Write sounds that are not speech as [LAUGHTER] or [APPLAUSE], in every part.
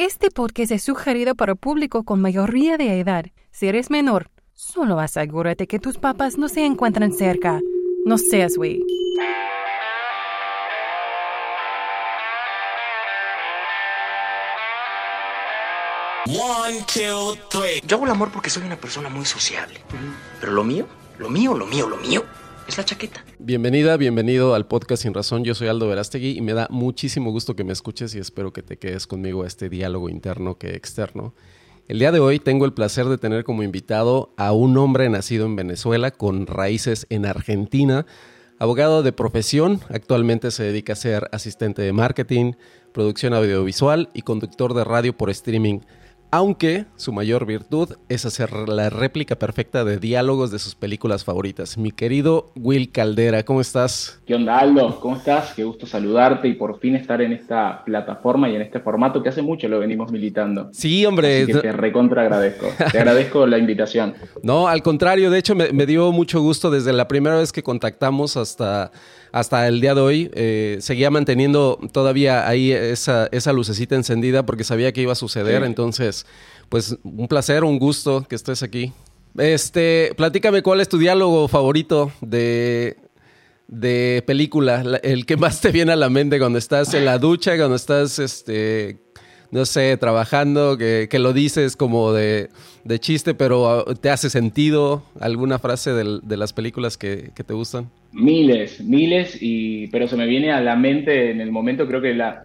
Este podcast es sugerido para público con mayoría de edad. Si eres menor, solo asegúrate que tus papás no se encuentran cerca. No seas güey. Yo hago el amor porque soy una persona muy sociable. Pero lo mío, lo mío, lo mío, lo mío la chaqueta. Bienvenida, bienvenido al podcast Sin Razón. Yo soy Aldo Verástegui y me da muchísimo gusto que me escuches y espero que te quedes conmigo a este diálogo interno que externo. El día de hoy tengo el placer de tener como invitado a un hombre nacido en Venezuela con raíces en Argentina, abogado de profesión, actualmente se dedica a ser asistente de marketing, producción audiovisual y conductor de radio por streaming aunque su mayor virtud es hacer la réplica perfecta de diálogos de sus películas favoritas. Mi querido Will Caldera, ¿cómo estás? ¿Qué onda, Aldo? ¿Cómo estás? Qué gusto saludarte y por fin estar en esta plataforma y en este formato que hace mucho lo venimos militando. Sí, hombre. Así que te recontra agradezco. Te agradezco la invitación. [LAUGHS] No, al contrario, de hecho me, me dio mucho gusto desde la primera vez que contactamos hasta hasta el día de hoy eh, seguía manteniendo todavía ahí esa, esa, lucecita encendida porque sabía que iba a suceder. Entonces, pues un placer, un gusto que estés aquí. Este, platícame cuál es tu diálogo favorito de, de película, el que más te viene a la mente cuando estás en la ducha, cuando estás este, no sé, trabajando, que, lo dices como de, chiste, pero ah, te hace sentido alguna frase de, las películas que, te gustan? Miles, miles, y, pero se me viene a la mente en el momento, creo que la,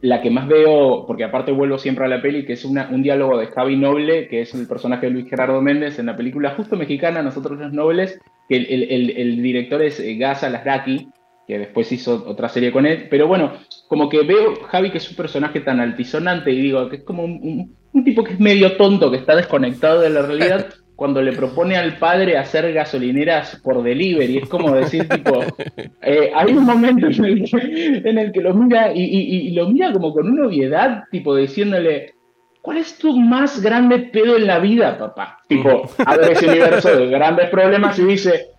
la que más veo, porque aparte vuelvo siempre a la peli, que es una, un diálogo de Javi Noble, que es el personaje de Luis Gerardo Méndez en la película justo mexicana, Nosotros los Nobles, que el, director es eh, Gaza Lasraki, que después hizo otra serie con él. Pero bueno, como que veo Javi que es un personaje tan altisonante y digo que es como un, tipo que es medio tonto, que está desconectado de la realidad. [LAUGHS] cuando le propone al padre hacer gasolineras por delivery, es como decir, tipo, [LAUGHS] eh, hay un momento en el que, lo mira y, lo mira como con una obviedad, tipo diciéndole, ¿cuál es tu más grande pedo en la vida, papá? Tipo, abre ese universo de grandes problemas y dice,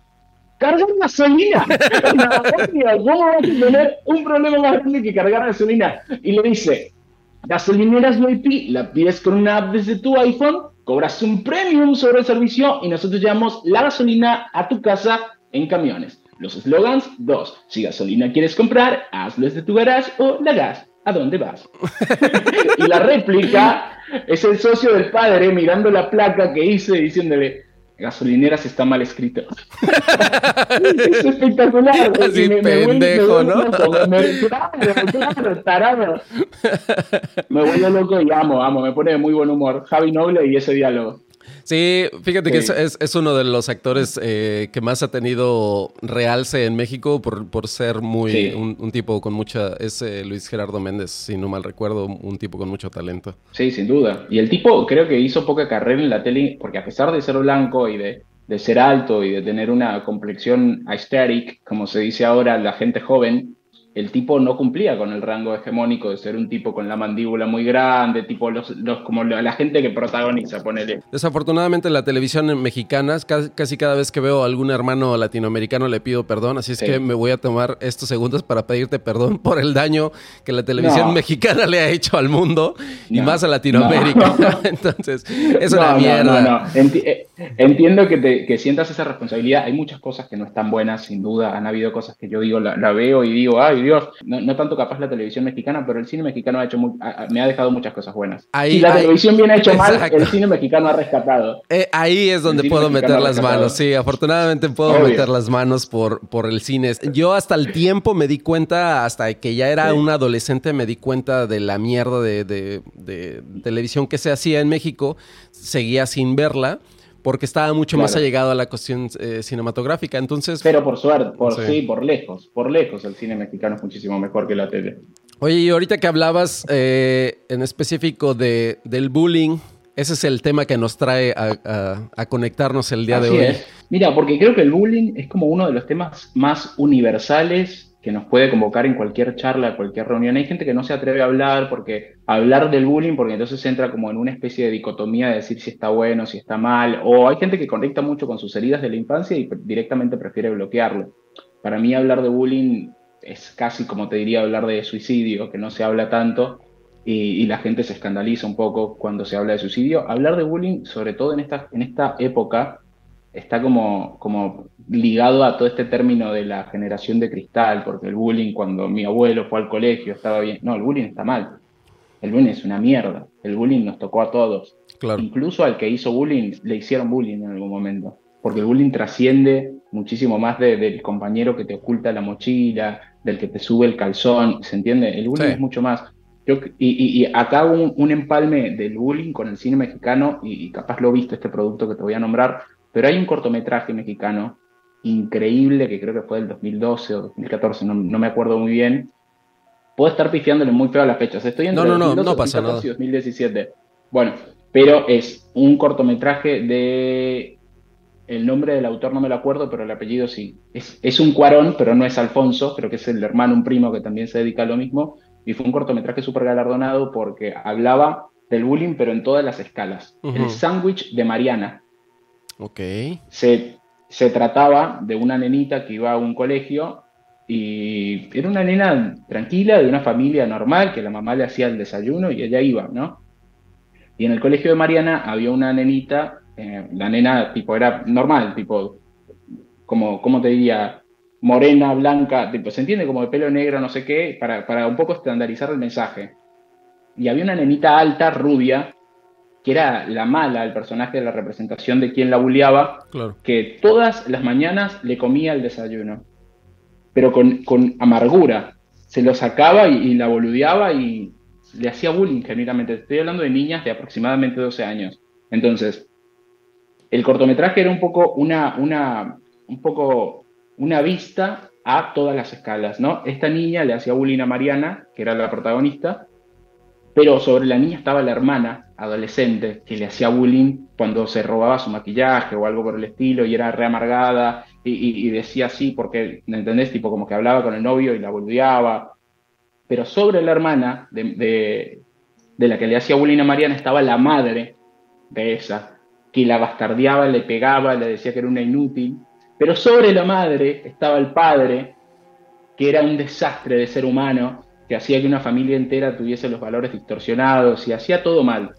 cargar gasolina. ¿Cómo vas a tener un problema más grande que cargar gasolina? Y le dice, gasolineras VIP, la pides con una app desde tu iPhone, cobras un premium sobre el servicio y nosotros llevamos la gasolina a tu casa en camiones. Los slogans, dos. Si gasolina quieres comprar, hazlo desde tu garage o la gas. ¿A dónde vas? [LAUGHS] y la réplica es el socio del padre mirando la placa que hice diciéndole, gasolineras está mal escrito. [LAUGHS] es espectacular. Así pendejo, ¿no? Me, claro, tarado. [LAUGHS] Me vuelvo loco y amo, amo. Me pone de muy buen humor. Javi Noble y ese diálogo. Sí, fíjate que es, uno de los actores eh, que más ha tenido realce en México por, por ser muy un, tipo con mucha... Es eh, Luis Gerardo Méndez, si no mal recuerdo, un tipo con mucho talento. Sí, sin duda. Y el tipo creo que hizo poca carrera en la tele, porque a pesar de ser blanco y de, de ser alto y de tener una complexión aesthetic, como se dice ahora la gente joven, el tipo no cumplía con el rango hegemónico de ser un tipo con la mandíbula muy grande, tipo los, los como la gente que protagoniza, ponele. Desafortunadamente la televisión mexicana, casi cada vez que veo a algún hermano latinoamericano le pido perdón, así es que me voy a tomar estos segundos para pedirte perdón por el daño que la televisión mexicana le ha hecho al mundo y más a Latinoamérica. [LAUGHS] Entonces, es una mierda. Eh, entiendo que, te, que sientas esa responsabilidad. Hay muchas cosas que no están buenas, sin duda. Han habido cosas que yo digo, la, la veo y digo, ay, Dios, no, tanto capaz la televisión mexicana, pero el cine mexicano ha hecho me ha dejado muchas cosas buenas. si la televisión viene hecho mal, el cine mexicano ha rescatado. Eh, ahí es donde puedo meter las manos, sí, afortunadamente puedo meter las manos por, por el cine. Yo hasta el tiempo me di cuenta, hasta que ya era un adolescente, me di cuenta de la mierda de, de televisión que se hacía en México, seguía sin verla porque estaba mucho más allegado a la cuestión eh, cinematográfica. Entonces, pero por suerte, por sí. por lejos, por lejos el cine mexicano es muchísimo mejor que la tele. Oye, y ahorita que hablabas eh, en específico de, del bullying, ese es el tema que nos trae a, conectarnos el día de hoy. Mira, porque creo que el bullying es como uno de los temas más universales que nos puede convocar en cualquier charla, cualquier reunión. Hay gente que no se atreve a hablar porque hablar del bullying, porque entonces entra como en una especie de dicotomía de decir si está bueno, si está mal, o hay gente que conecta mucho con sus heridas de la infancia y directamente prefiere bloquearlo. Para mí hablar de bullying es casi como te diría hablar de suicidio, que no se habla tanto, y, la gente se escandaliza un poco cuando se habla de suicidio. Hablar de bullying, sobre todo en esta, en esta época, está como, como ligado a todo este término de la generación de cristal, porque el bullying cuando mi abuelo fue al colegio estaba bien. No, el bullying está mal. El bullying es una mierda. El bullying nos tocó a todos. Claro. Incluso al que hizo bullying le hicieron bullying en algún momento. Porque el bullying trasciende muchísimo más del compañero que te oculta la mochila, del que te sube el calzón, ¿se entiende? El bullying es mucho más. Yo, y, acá hago un, empalme del bullying con el cine mexicano, y, capaz lo he visto este producto que te voy a nombrar, pero hay un cortometraje mexicano increíble que creo que fue del 2012 o 2014, no, me acuerdo muy bien. Puedo estar pifiándole muy feo a las fechas. Estoy entre no, no, no, no pasa nada. y 2017. Bueno, pero es un cortometraje de. El nombre del autor no me lo acuerdo, pero el apellido sí. Es, es un cuarón, pero no es Alfonso, creo que es el hermano, un primo que también se dedica a lo mismo y fue un cortometraje súper galardonado porque hablaba del bullying, pero en todas las escalas. El sándwich de Mariana. Ok. Se, se trataba de una nenita que iba a un colegio y era una nena tranquila, de una familia normal, que la mamá le hacía el desayuno y ella iba, ¿no? Y en el colegio de Mariana había una nenita, eh, la nena tipo era normal, tipo, como, ¿cómo te diría? morena, blanca, tipo, se entiende como de pelo negro, no sé qué, para, para un poco estandarizar el mensaje. Y había una nenita alta, rubia, que era la mala, el personaje de la representación de quien la bulleaba, que todas las mañanas le comía el desayuno, pero con, amargura. Se lo sacaba y, la boludeaba y le hacía bullying genuinamente. Estoy hablando de niñas de aproximadamente 12 años. Entonces, el cortometraje era un poco una, una, un poco una vista a todas las escalas, ¿no? Esta niña le hacía bullying a Mariana, que era la protagonista, pero sobre la niña estaba la hermana adolescente que le hacía bullying cuando se robaba su maquillaje o algo por el estilo y era reamargada y, y, decía así porque, ¿entendés? Tipo como que hablaba con el novio y la volviaba. Pero sobre la hermana de, de la que le hacía bullying a Mariana estaba la madre de esa, que la bastardeaba, le pegaba, le decía que era una inútil pero sobre la madre estaba el padre, que era un desastre de ser humano, que hacía que una familia entera tuviese los valores distorsionados y hacía todo mal.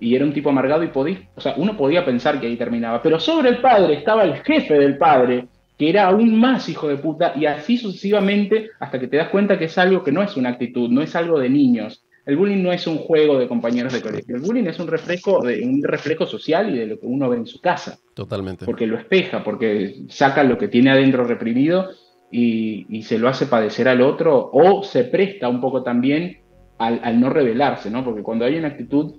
Y era un tipo amargado y podía, o sea, uno podía pensar que ahí terminaba. Pero sobre el padre estaba el jefe del padre, que era aún más hijo de puta, y así sucesivamente hasta que te das cuenta que es algo que no es una actitud, no es algo de niños, el bullying no es un juego de compañeros de colegio. El bullying es un reflejo, de, un reflejo social y de lo que uno ve en su casa. Totalmente. Porque lo espeja, porque saca lo que tiene adentro reprimido y, se lo hace padecer al otro o se presta un poco también al, al no rebelarse, ¿no? Porque cuando hay una actitud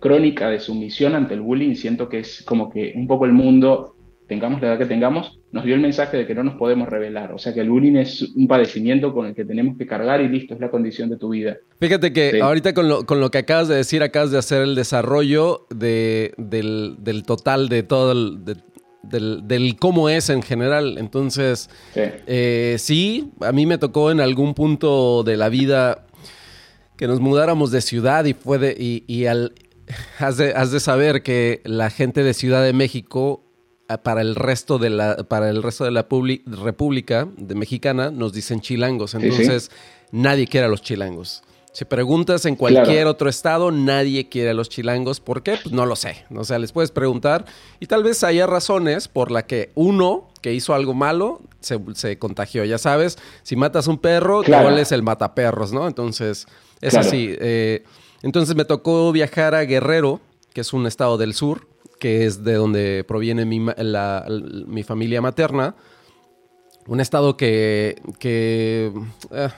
crónica de sumisión ante el bullying, siento que es como que un poco el mundo tengamos la edad que tengamos, nos dio el mensaje de que no nos podemos revelar. O sea que el bullying es un padecimiento con el que tenemos que cargar y listo, es la condición de tu vida. Fíjate que ahorita con lo, con lo, que acabas de decir, acabas de hacer el desarrollo de, del, del, total de todo el... del, del, cómo es en general. Entonces, sí. Eh, sí, a mí me tocó en algún punto de la vida que nos mudáramos de ciudad y fue de, y, y al, [LAUGHS] has de, has de saber que la gente de Ciudad de México para el resto de la, para el resto de la República de Mexicana nos dicen chilangos. Entonces, nadie quiere a los chilangos. Si preguntas en cualquier otro estado, nadie quiere a los chilangos. ¿Por qué? Pues no lo sé. O sea, les puedes preguntar y tal vez haya razones por la que uno que hizo algo malo se, contagió. Ya sabes, si matas un perro, claro. es el mataperros, ¿no? Entonces, es así. Eh, entonces me tocó viajar a Guerrero, que es un estado del sur, que es de donde proviene mi, familia materna. Un estado que, eh,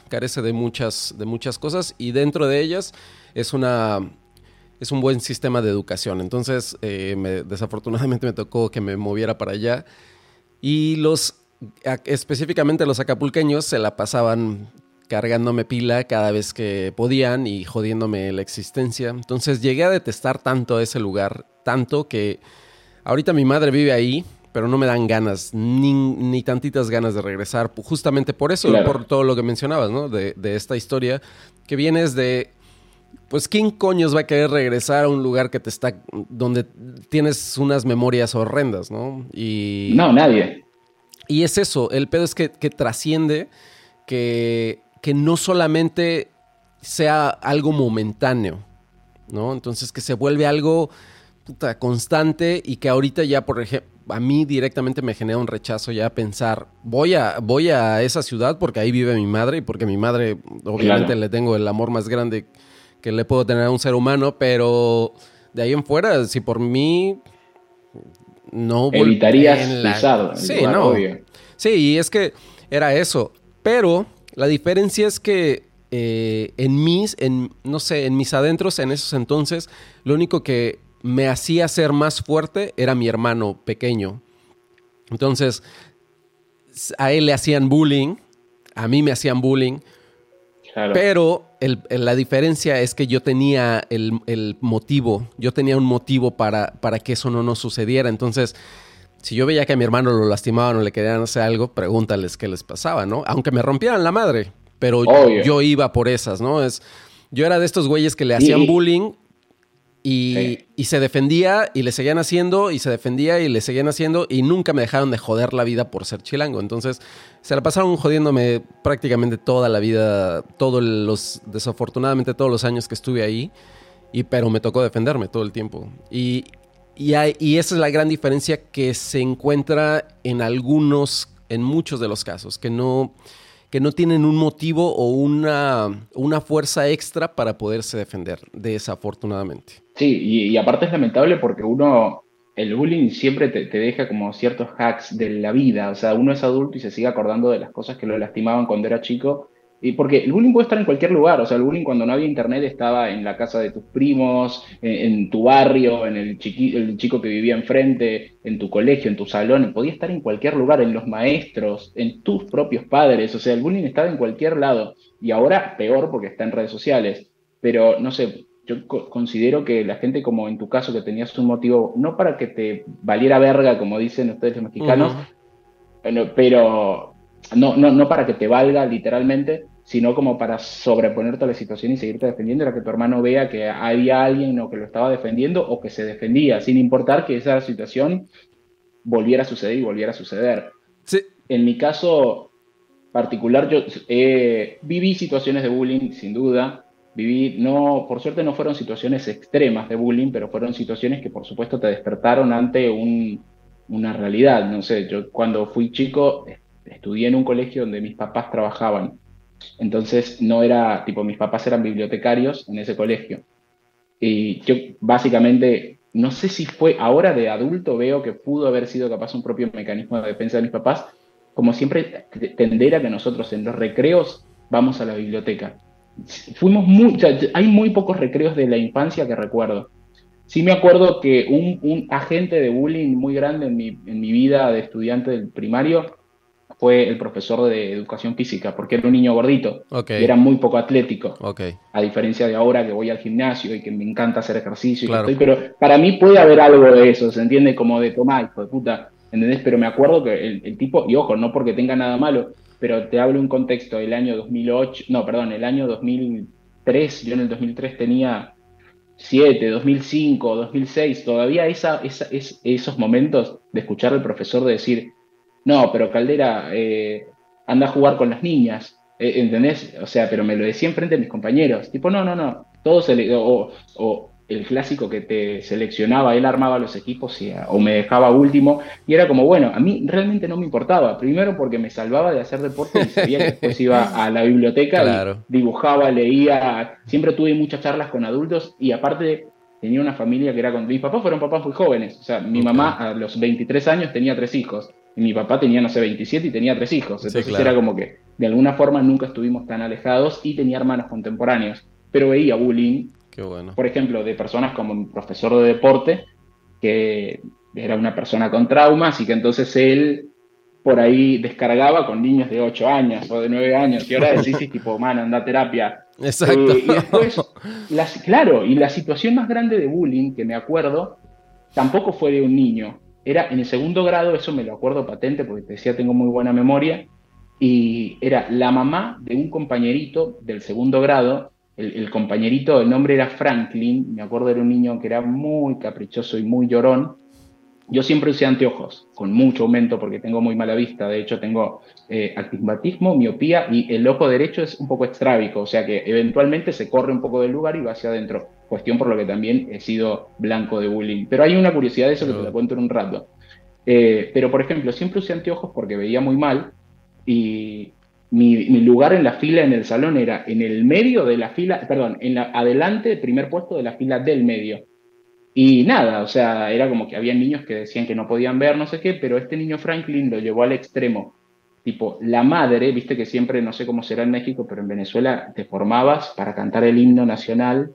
carece de muchas, de muchas cosas y dentro de ellas es, una, es un buen sistema de educación. Entonces, eh, desafortunadamente me tocó que me moviera para allá y los, específicamente los acapulqueños, se la pasaban cargándome pila cada vez que podían y jodiéndome la existencia. Entonces llegué a detestar tanto ese lugar, tanto que ahorita mi madre vive ahí, pero no me dan ganas, ni, ni tantitas ganas de regresar, justamente por eso, por todo lo que mencionabas, ¿no? De, de esta historia, que vienes de pues quién coños va a querer regresar a un lugar que te está donde tienes unas memorias horrendas, ¿no? Y No, nadie. Y es eso, el pedo es que, que trasciende que que no solamente sea algo momentáneo, ¿no? Entonces que se vuelve algo constante y que ahorita ya, por ejemplo, a mí directamente me genera un rechazo ya pensar, voy a, voy a esa ciudad porque ahí vive mi madre y porque mi madre, obviamente, le tengo el amor más grande que le puedo tener a un ser humano, pero de ahí en fuera, si por mí no evitarías la... sí, no. Sí, y es que era eso, pero la diferencia es que eh, en mis, en, no sé, en mis adentros en esos entonces, lo único que me hacía ser más fuerte era mi hermano pequeño. Entonces, a él le hacían bullying, a mí me hacían bullying, pero la diferencia es que yo tenía el, motivo, yo tenía un motivo para, para, que eso no nos sucediera. Entonces, si yo veía que a mi hermano lo lastimaban o le querían hacer algo, pregúntales qué les pasaba, ¿no? Aunque me rompieran la madre, pero yo, iba por esas, ¿no? Es, yo era de estos güeyes que le hacían bullying y, se defendía y le seguían haciendo y se defendía y le seguían haciendo y nunca me dejaron de joder la vida por ser chilango. Entonces se la pasaron jodiéndome prácticamente toda la vida, todos los, desafortunadamente todos los años que estuve ahí. Y, pero me tocó defenderme todo el tiempo. Y, y, esa es la gran diferencia que se encuentra en algunos, en muchos de los casos, que no que no tienen un motivo o una, una fuerza extra para poderse defender, desafortunadamente. Sí, y, aparte es lamentable porque uno, el bullying siempre te, te, deja como ciertos hacks de la vida, o sea, uno es adulto y se sigue acordando de las cosas que lo lastimaban cuando era chico y porque el bullying puede estar en cualquier lugar, o sea, el bullying cuando no había internet estaba en la casa de tus primos, en, tu barrio, en el, el chico que vivía enfrente, en tu colegio, en tu salón, podía estar en cualquier lugar, en los maestros, en tus propios padres, o sea, el bullying estaba en cualquier lado. Y ahora peor porque está en redes sociales, pero no sé, yo considero que la gente como en tu caso que tenías un motivo, no para que te valiera verga, como dicen ustedes los mexicanos, pero no, no, no para que te valga literalmente, sino como para sobreponerte a la situación y seguirte defendiendo, era que tu hermano vea que había alguien o que lo estaba defendiendo o que se defendía, sin importar que esa situación volviera a suceder y volviera a suceder. Sí. En mi caso particular, yo eh, viví situaciones de bullying, sin duda. Viví, no, por suerte no fueron situaciones extremas de bullying, pero fueron situaciones que por supuesto te despertaron ante un, una realidad. No sé, yo cuando fui chico estudié en un colegio donde mis papás trabajaban. Entonces no era, tipo, mis papás eran bibliotecarios en ese colegio. Y yo básicamente, no sé si fue ahora de adulto, veo que pudo haber sido capaz un propio mecanismo de defensa de mis papás, como siempre tender a que nosotros en los recreos vamos a la biblioteca. Fuimos muy, hay muy pocos recreos de la infancia que recuerdo. Sí me acuerdo que un, un agente de bullying muy grande en mi, en mi vida de estudiante del primario fue el profesor de educación física, porque era un niño gordito y era muy poco atlético. A diferencia de ahora que voy al gimnasio y que me encanta hacer ejercicio. pero para mí puede haber algo de eso, ¿se entiende? Como de tomar, hijo de puta. ¿Entendés? Pero me acuerdo que el, tipo, y ojo, no porque tenga nada malo, pero te hablo un contexto del año 2008, no, perdón, el año 2003, yo en el 2003 tenía 7, 2005, 2006, todavía esa, esa, es, esos momentos de escuchar al profesor de decir, no, pero Caldera eh, anda a jugar con las niñas, eh, ¿entendés? O sea, pero me lo decía enfrente de mis compañeros. Tipo, no, no, no. Todos o, o, el clásico que te seleccionaba, él armaba los equipos y, o me dejaba último. Y era como, bueno, a mí realmente no me importaba. Primero porque me salvaba de hacer deporte y sabía que después iba a la biblioteca y dibujaba, leía. Siempre tuve muchas charlas con adultos y aparte tenía una familia que era con. Mis papás fueron papás muy jóvenes. O sea, mi mamá a los 23 años tenía tres hijos mi papá tenía, no sé, 27 y tenía tres hijos. Entonces era como que de alguna forma nunca estuvimos tan alejados y tenía hermanos contemporáneos. Pero veía bullying, por ejemplo, de personas como un profesor de deporte, que era una persona con traumas y que entonces él por ahí descargaba con niños de 8 años o de 9 años. Y ahora decís, tipo, man, anda a terapia. Exacto. Eh, y después, claro, y la situación más grande de bullying que me acuerdo tampoco fue de un niño, era en el segundo grado, eso me lo acuerdo patente porque te decía tengo muy buena memoria, y era la mamá de un compañerito del segundo grado, el, compañerito, el nombre era Franklin, me acuerdo era un niño que era muy caprichoso y muy llorón, yo siempre usé anteojos, con mucho aumento porque tengo muy mala vista. De hecho, tengo eh, astigmatismo, miopía y el ojo derecho es un poco estrábico, o sea que eventualmente se corre un poco del lugar y va hacia adentro. Cuestión por lo que también he sido blanco de bullying. Pero hay una curiosidad de eso que te la cuento en un rato. Eh, pero, por ejemplo, siempre usé anteojos porque veía muy mal y mi, lugar en la fila en el salón era en el medio de la fila, perdón, en la, adelante, primer puesto de la fila del medio. Y nada, o sea, era como que había niños que decían que no podían ver, no sé qué, pero este niño Franklin lo llevó al extremo. Tipo, la madre, viste que siempre, no sé cómo será en México, pero en Venezuela te formabas para cantar el himno nacional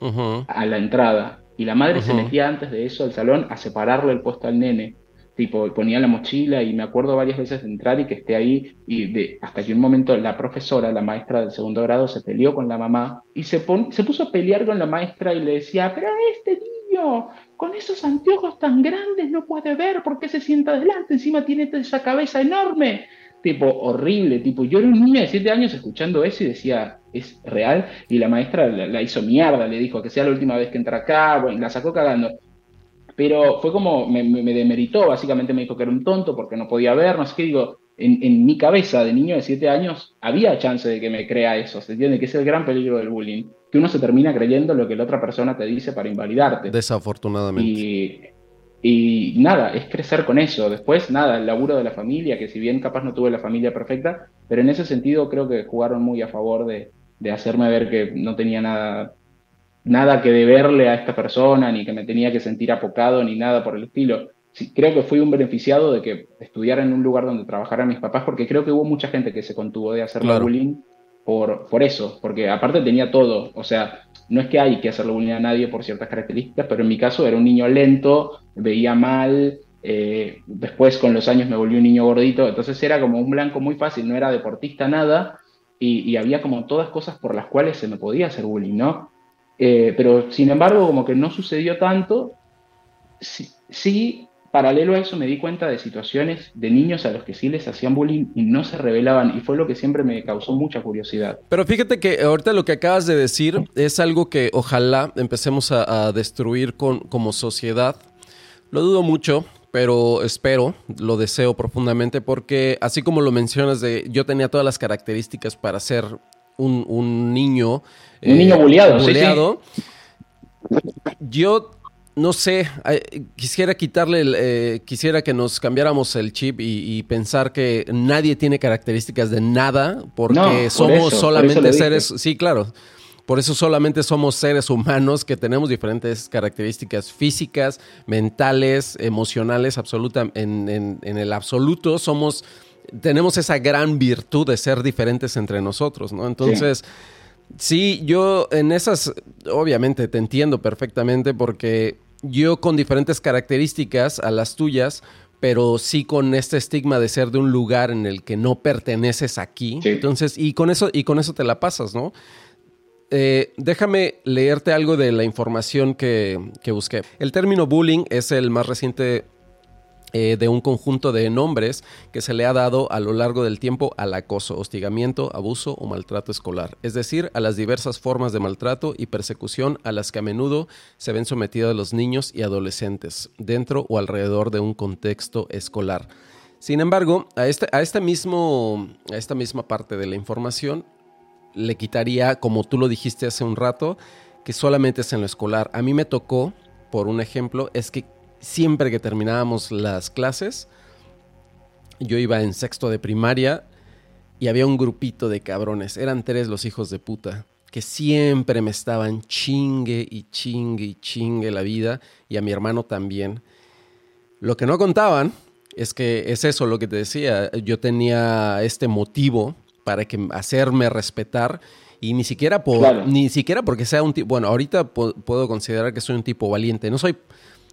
a la entrada. Y la madre se metía antes de eso al salón a separarle el puesto al nene. Tipo, ponía la mochila y me acuerdo varias veces de entrar y que esté ahí. Y de, hasta que un momento la profesora, la maestra del segundo grado, se peleó con la mamá y se, se puso a pelear con la maestra y le decía, pero este niño con esos anteojos tan grandes no puede ver por qué se sienta adelante, encima tiene esa cabeza enorme. Tipo, horrible, tipo, yo era un niño de 7 años escuchando eso y decía, es real, y la maestra la, hizo mierda, le dijo que sea la última vez que entra acá, bueno, la sacó cagando. Pero fue como, me, me, demeritó, básicamente me dijo que era un tonto porque no podía ver, no sé qué, digo, en, en, mi cabeza de niño de 7 años había chance de que me crea eso, ¿se entiende? Que es el gran peligro del bullying que uno se termina creyendo lo que la otra persona te dice para invalidarte. Desafortunadamente. Y, nada, es crecer con eso. Después, nada, el laburo de la familia, que si bien capaz no tuve la familia perfecta, pero en ese sentido creo que jugaron muy a favor de, hacerme ver que no tenía nada, nada que deberle a esta persona, ni que me tenía que sentir apocado, ni nada por el estilo. Sí, creo que fui un beneficiado de que estudiara en un lugar donde trabajaran mis papás, porque creo que hubo mucha gente que se contuvo de hacer bullying por, por eso, porque aparte tenía todo, o sea, no es que hay que hacerle bullying a nadie por ciertas características, pero en mi caso era un niño lento, veía mal, eh, después con los años me volví un niño gordito, entonces era como un blanco muy fácil, no era deportista nada, y, había como todas cosas por las cuales se me podía hacer bullying, ¿no? Eh, pero sin embargo, como que no sucedió tanto, sí paralelo a eso me di cuenta de situaciones de niños a los que sí les hacían bullying y no se revelaban y fue lo que siempre me causó mucha curiosidad. Pero fíjate que ahorita lo que acabas de decir es algo que ojalá empecemos a, destruir con, como sociedad. Lo dudo mucho, pero espero, lo deseo profundamente porque así como lo mencionas de yo tenía todas las características para ser un, niño. Un niño bulleado. Yo no sé, quisiera quitarle, eh, quisiera que nos cambiáramos el chip y, pensar que nadie tiene características de nada porque somos solamente seres, sí, claro, por eso solamente somos seres humanos que tenemos diferentes características físicas, mentales, emocionales, absoluta, en, el absoluto. Somos, tenemos esa gran virtud de ser diferentes entre nosotros, ¿no? Entonces... Sí, yo en esas, obviamente te entiendo perfectamente porque yo con diferentes características a las tuyas, pero sí con este estigma de ser de un lugar en el que no perteneces aquí. Entonces, y con eso, y con eso te la pasas, ¿no? Eh, déjame leerte algo de la información que, que, busqué. El término bullying es el más reciente eh, de un conjunto de nombres que se le ha dado a lo largo del tiempo al acoso, hostigamiento, abuso o maltrato escolar, es decir, a las diversas formas de maltrato y persecución a las que a menudo se ven sometidos los niños y adolescentes dentro o alrededor de un contexto escolar. Sin embargo, a, este, a, este mismo, a esta misma parte de la información le quitaría, como tú lo dijiste hace un rato, que solamente es en lo escolar. A mí me tocó, por un ejemplo, es que siempre que terminábamos las clases, yo iba en sexto de primaria y había un grupito de cabrones, eran tres los hijos de puta, que siempre me estaban chingue y chingue y chingue la vida y a mi hermano también. Lo que no contaban es que es eso lo que te decía, yo tenía este motivo para que hacerme respetar y ni siquiera por ni siquiera porque sea un tipo, bueno, ahorita puedo considerar que soy un tipo valiente, no soy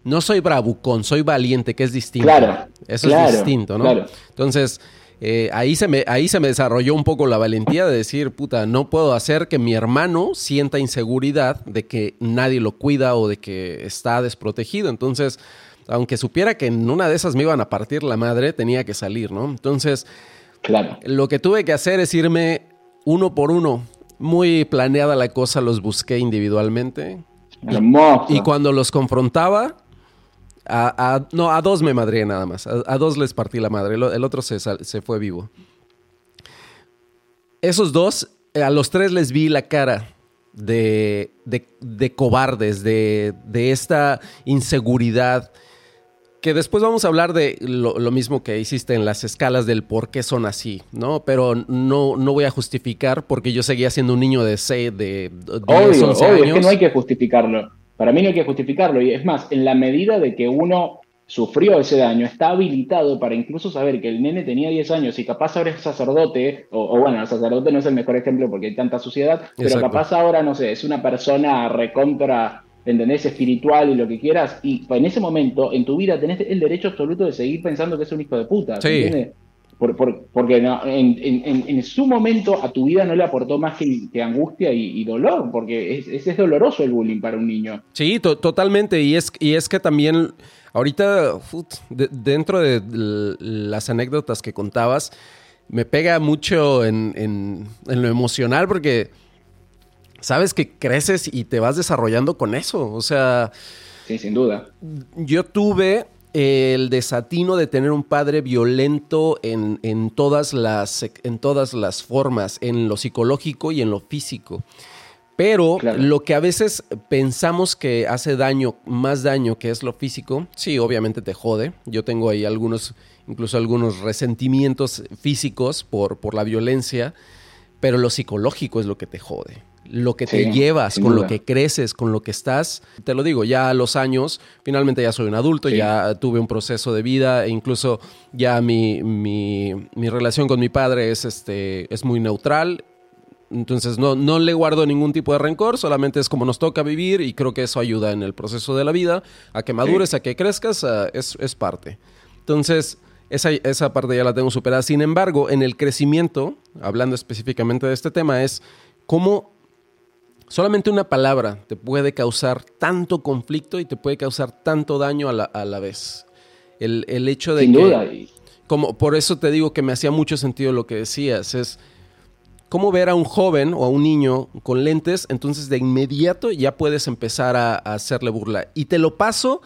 no soy bravucón, soy valiente, que es distinto. Claro. Eso es distinto, ¿no? Claro. Entonces, eh, ahí, se me, ahí se me desarrolló un poco la valentía de decir, puta, no puedo hacer que mi hermano sienta inseguridad de que nadie lo cuida o de que está desprotegido. Entonces, aunque supiera que en una de esas me iban a partir la madre, tenía que salir, ¿no? Entonces, claro. lo que tuve que hacer es irme uno por uno. Muy planeada la cosa, los busqué individualmente. Hermoso. Y cuando los confrontaba, A, no, a dos me madré nada más. A, dos les partí la madre. El, otro se, se, fue vivo. Esos dos, a los tres les vi la cara de, de, cobardes, de, de, esta inseguridad. Que después vamos a hablar de lo, mismo que hiciste en las escalas del por qué son así, ¿no? Pero no, no voy a justificar porque yo seguía siendo un niño de 6, de 10, obvio, obvio, Es que no hay que justificarlo. Para mí no hay que justificarlo. Y es más, en la medida de que uno sufrió ese daño, está habilitado para incluso saber que el nene tenía 10 años y capaz ahora es sacerdote, o, bueno, el sacerdote no es el mejor ejemplo porque hay tanta suciedad, pero capaz ahora, no sé, es una persona recontra, ¿entendés? Espiritual y lo que quieras, y en ese momento en tu vida tenés el derecho absoluto de seguir pensando que es un hijo de puta. Sí porque en, su momento a tu vida no le aportó más que, angustia y, dolor, porque es, es, doloroso el bullying para un niño. Sí, totalmente. Y es, y es que también, ahorita, dentro de las anécdotas que contabas, me pega mucho en, lo emocional, porque sabes que creces y te vas desarrollando con eso. O sea. Sí, sin duda. Yo tuve el desatino de tener un padre violento en, todas las, en todas las formas, en lo psicológico y en lo físico. Pero lo que a veces pensamos que hace daño, más daño que es lo físico, sí, obviamente te jode. Yo tengo ahí algunos, incluso algunos resentimientos físicos por, por la violencia, pero lo psicológico es lo que te jode lo que te llevas, con lo que creces, con lo que estás. Te lo digo, ya a los años, finalmente ya soy un adulto, ya tuve un proceso de vida e incluso ya mi, mi, mi, relación con mi padre es, este, es muy neutral. Entonces no, no le guardo ningún tipo de rencor, solamente es como nos toca vivir y creo que eso ayuda en el proceso de la vida, a que madures, a que crezcas, es, es parte. Entonces, esa, esa parte ya la tengo superada. Sin embargo, en el crecimiento, hablando específicamente de este tema, es cómo Solamente una palabra te puede causar tanto conflicto y te puede causar tanto daño a la, vez. El, hecho de Sin Duda. Como, por eso te digo que me hacía mucho sentido lo que decías. Es cómo ver a un joven o a un niño con lentes, entonces de inmediato ya puedes empezar a, hacerle burla. Y te lo paso